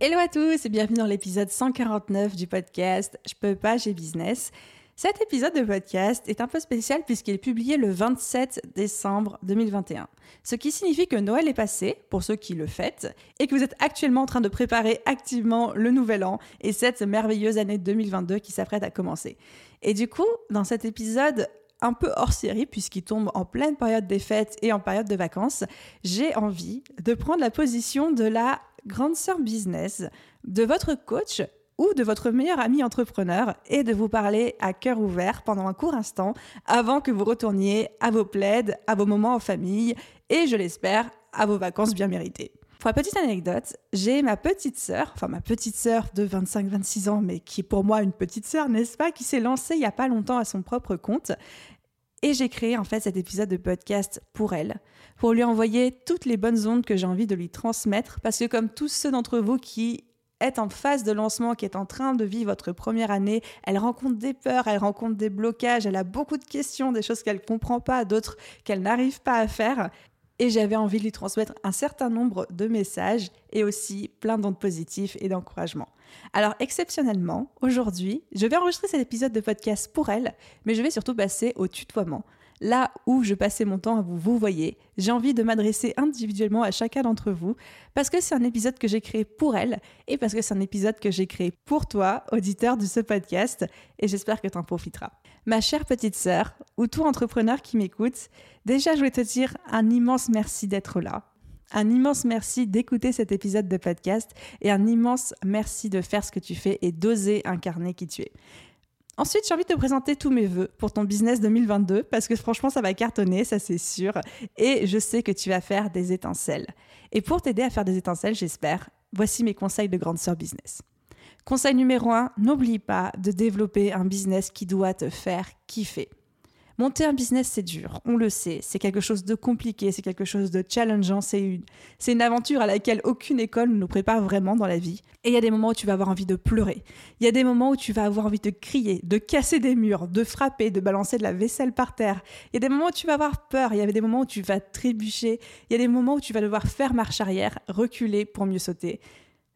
Hello à tous et bienvenue dans l'épisode 149 du podcast Je peux pas, j'ai business. Cet épisode de podcast est un peu spécial puisqu'il est publié le 27 décembre 2021. Ce qui signifie que Noël est passé, pour ceux qui le fêtent, et que vous êtes actuellement en train de préparer activement le nouvel an et cette merveilleuse année 2022 qui s'apprête à commencer. Et du coup, dans cet épisode, un peu hors série puisqu'il tombe en pleine période des fêtes et en période de vacances, j'ai envie de prendre la position de la grande sœur business, de votre coach ou de votre meilleur ami entrepreneur et de vous parler à cœur ouvert pendant un court instant avant que vous retourniez à vos plaides, à vos moments en famille et, je l'espère, à vos vacances bien méritées. Pour la petite anecdote, j'ai ma petite sœur, enfin ma petite sœur de 25-26 ans, mais qui est pour moi une petite sœur, n'est-ce pas, qui s'est lancée il n'y a pas longtemps à son propre compte. Et j'ai créé en fait cet épisode de podcast pour elle, pour lui envoyer toutes les bonnes ondes que j'ai envie de lui transmettre, parce que comme tous ceux d'entre vous qui êtes en phase de lancement, qui est en train de vivre votre première année, elle rencontre des peurs, elle rencontre des blocages, elle a beaucoup de questions, des choses qu'elle ne comprend pas, d'autres qu'elle n'arrive pas à faire. Et j'avais envie de lui transmettre un certain nombre de messages et aussi plein d'ondes positifs et d'encouragement. Alors exceptionnellement, aujourd'hui, je vais enregistrer cet épisode de podcast pour elle, mais je vais surtout passer au tutoiement. Là où je passais mon temps à vous vous voyez, j'ai envie de m'adresser individuellement à chacun d'entre vous parce que c'est un épisode que j'ai créé pour elle et parce que c'est un épisode que j'ai créé pour toi, auditeur de ce podcast, et j'espère que tu en profiteras. Ma chère petite sœur, ou tout entrepreneur qui m'écoute, déjà je voulais te dire un immense merci d'être là. Un immense merci d'écouter cet épisode de podcast et un immense merci de faire ce que tu fais et d'oser incarner qui tu es. Ensuite, j'ai envie de te présenter tous mes vœux pour ton business 2022 parce que franchement, ça va cartonner, ça c'est sûr. Et je sais que tu vas faire des étincelles. Et pour t'aider à faire des étincelles, j'espère, voici mes conseils de grande sœur business. Conseil numéro 1, n'oublie pas de développer un business qui doit te faire kiffer. Monter un business, c'est dur, on le sait, c'est quelque chose de compliqué, c'est quelque chose de challengeant, c'est une, c'est une aventure à laquelle aucune école ne nous prépare vraiment dans la vie. Et il y a des moments où tu vas avoir envie de pleurer, il y a des moments où tu vas avoir envie de crier, de casser des murs, de frapper, de balancer de la vaisselle par terre. Il y a des moments où tu vas avoir peur, il y a des moments où tu vas trébucher, il y a des moments où tu vas devoir faire marche arrière, reculer pour mieux sauter.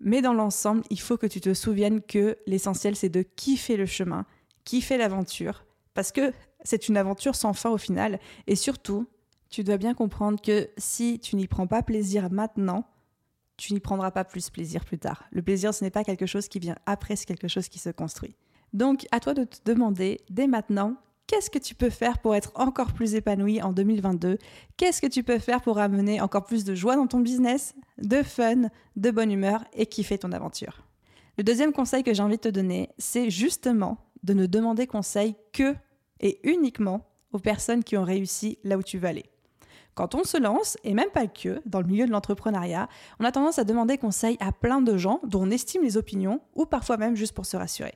Mais dans l'ensemble, il faut que tu te souviennes que l'essentiel, c'est de kiffer le chemin, kiffer l'aventure, parce que c'est une aventure sans fin au final. Et surtout, tu dois bien comprendre que si tu n'y prends pas plaisir maintenant, tu n'y prendras pas plus plaisir plus tard. Le plaisir, ce n'est pas quelque chose qui vient après, c'est quelque chose qui se construit. Donc, à toi de te demander dès maintenant, qu'est-ce que tu peux faire pour être encore plus épanoui en 2022 Qu'est-ce que tu peux faire pour amener encore plus de joie dans ton business, de fun, de bonne humeur et kiffer ton aventure? Le deuxième conseil que j'ai envie de te donner, c'est justement de ne demander conseil que et uniquement aux personnes qui ont réussi là où tu veux aller. Quand on se lance, et même pas que, dans le milieu de l'entrepreneuriat, on a tendance à demander conseil à plein de gens dont on estime les opinions, ou parfois même juste pour se rassurer.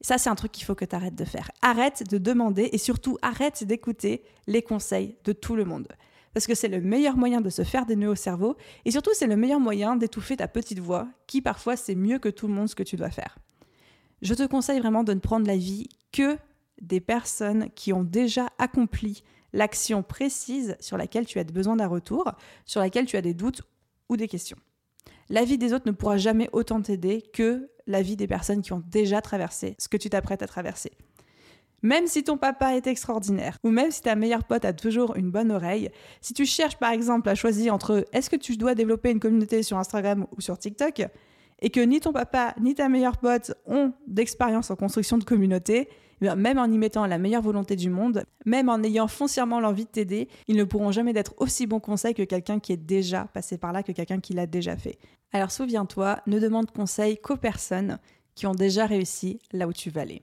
Ça, c'est un truc qu'il faut que tu arrêtes de faire. Arrête de demander et surtout arrête d'écouter les conseils de tout le monde. Parce que c'est le meilleur moyen de se faire des nœuds au cerveau et surtout c'est le meilleur moyen d'étouffer ta petite voix qui parfois sait mieux que tout le monde ce que tu dois faire. Je te conseille vraiment de ne prendre la vie que des personnes qui ont déjà accompli l'action précise sur laquelle tu as besoin d'un retour, sur laquelle tu as des doutes ou des questions. La vie des autres ne pourra jamais autant t'aider que la vie des personnes qui ont déjà traversé ce que tu t'apprêtes à traverser. Même si ton papa est extraordinaire, ou même si ta meilleure pote a toujours une bonne oreille, si tu cherches par exemple à choisir entre est-ce que tu dois développer une communauté sur Instagram ou sur TikTok, et que ni ton papa ni ta meilleure pote ont d'expérience en construction de communauté, même en y mettant la meilleure volonté du monde, même en ayant foncièrement l'envie de t'aider, ils ne pourront jamais être aussi bons conseils que quelqu'un qui est déjà passé par là, que quelqu'un qui l'a déjà fait. Alors souviens-toi, ne demande conseil qu'aux personnes qui ont déjà réussi là où tu vas aller.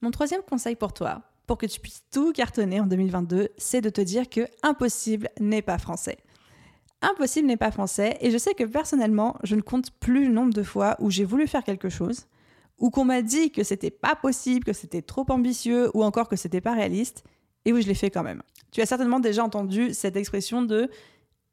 Mon troisième conseil pour toi, pour que tu puisses tout cartonner en 2022, c'est de te dire que impossible n'est pas français. Impossible n'est pas français et je sais que personnellement, je ne compte plus le nombre de fois où j'ai voulu faire quelque chose, ou qu'on m'a dit que c'était pas possible, que c'était trop ambitieux ou encore que c'était pas réaliste et où je l'ai fait quand même. Tu as certainement déjà entendu cette expression de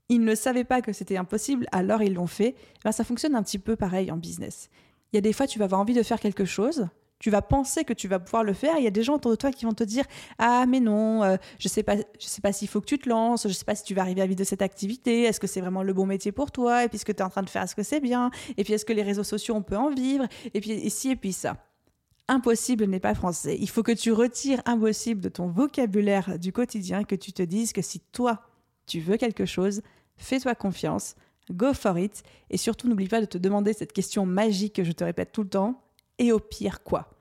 ils ne savaient pas que c'était impossible, alors ils l'ont fait. Ben, ça fonctionne un petit peu pareil en business. Il y a des fois, tu vas avoir envie de faire quelque chose, tu vas penser que tu vas pouvoir le faire. Il y a des gens autour de toi qui vont te dire ah mais non, euh, je sais pas, je sais pas s'il faut que tu te lances, je sais pas si tu vas arriver à vivre de cette activité. Est-ce que c'est vraiment le bon métier pour toi Et puis ce que tu es en train de faire, est-ce que c'est bien Et puis est-ce que les réseaux sociaux on peut en vivre Et puis ici et puis ça. Impossible n'est pas français. Il faut que tu retires impossible de ton vocabulaire du quotidien, que tu te dises que si toi tu veux quelque chose, fais-toi confiance, go for it, et surtout n'oublie pas de te demander cette question magique que je te répète tout le temps, et au pire quoi?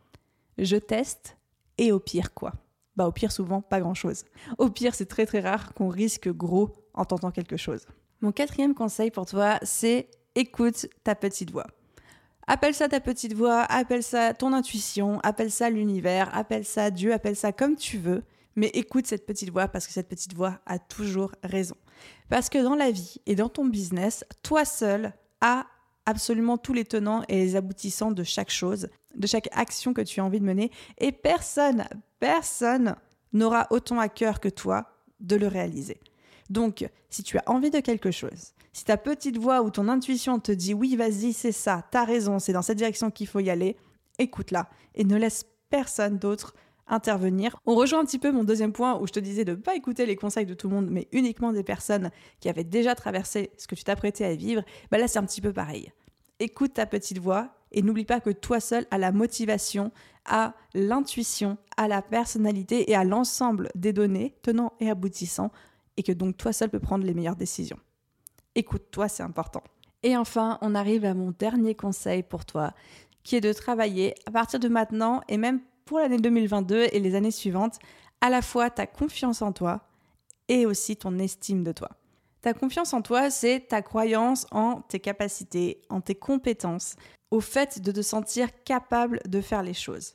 Je teste et au pire quoi Bah au pire souvent pas grand-chose. Au pire c'est très très rare qu'on risque gros en tentant quelque chose. Mon quatrième conseil pour toi c'est écoute ta petite voix. Appelle ça ta petite voix, appelle ça ton intuition, appelle ça l'univers, appelle ça Dieu, appelle ça comme tu veux, mais écoute cette petite voix parce que cette petite voix a toujours raison. Parce que dans la vie et dans ton business, toi seul as absolument tous les tenants et les aboutissants de chaque chose, de chaque action que tu as envie de mener, et personne, personne n'aura autant à cœur que toi de le réaliser. Donc, si tu as envie de quelque chose, si ta petite voix ou ton intuition te dit oui, vas-y, c'est ça, t'as raison, c'est dans cette direction qu'il faut y aller, écoute-la et ne laisse personne d'autre intervenir. On rejoint un petit peu mon deuxième point où je te disais de ne pas écouter les conseils de tout le monde, mais uniquement des personnes qui avaient déjà traversé ce que tu t'apprêtais à vivre. Bah là, c'est un petit peu pareil. Écoute ta petite voix et n'oublie pas que toi seul as la motivation, à l'intuition, à la personnalité et à l'ensemble des données tenant et aboutissant et que donc toi seul peux prendre les meilleures décisions. Écoute-toi, c'est important. Et enfin, on arrive à mon dernier conseil pour toi, qui est de travailler à partir de maintenant et même pour l'année 2022 et les années suivantes, à la fois ta confiance en toi et aussi ton estime de toi. Ta confiance en toi, c'est ta croyance en tes capacités, en tes compétences, au fait de te sentir capable de faire les choses.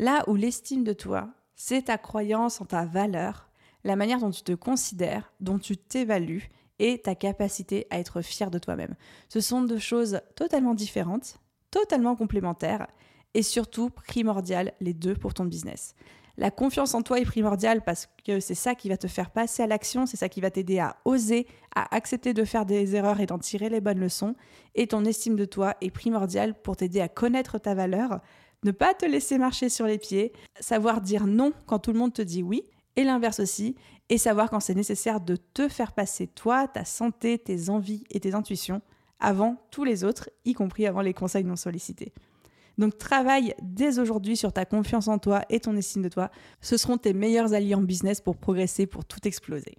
Là où l'estime de toi, c'est ta croyance en ta valeur, la manière dont tu te considères, dont tu t'évalues et ta capacité à être fier de toi-même. Ce sont deux choses totalement différentes, totalement complémentaires et surtout primordial les deux pour ton business. La confiance en toi est primordiale parce que c'est ça qui va te faire passer à l'action, c'est ça qui va t'aider à oser, à accepter de faire des erreurs et d'en tirer les bonnes leçons. Et ton estime de toi est primordiale pour t'aider à connaître ta valeur, ne pas te laisser marcher sur les pieds, savoir dire non quand tout le monde te dit oui, et l'inverse aussi, et savoir quand c'est nécessaire de te faire passer toi, ta santé, tes envies et tes intuitions avant tous les autres, y compris avant les conseils non sollicités. Donc travaille dès aujourd'hui sur ta confiance en toi et ton estime de toi. Ce seront tes meilleurs alliés en business pour progresser, pour tout exploser.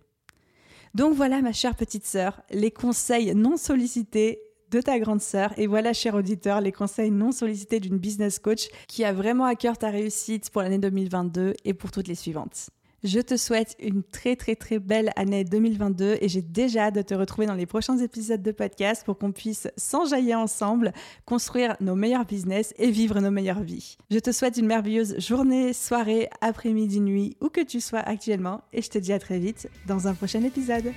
Donc voilà ma chère petite sœur, les conseils non sollicités de ta grande sœur. Et voilà, cher auditeur, les conseils non sollicités d'une business coach qui a vraiment à cœur ta réussite pour l'année 2022 et pour toutes les suivantes. Je te souhaite une très très très belle année 2022 et j'ai déjà hâte de te retrouver dans les prochains épisodes de podcast pour qu'on puisse s'enjailler ensemble, construire nos meilleurs business et vivre nos meilleures vies. Je te souhaite une merveilleuse journée, soirée, après-midi, nuit, où que tu sois actuellement et je te dis à très vite dans un prochain épisode.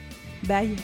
Bye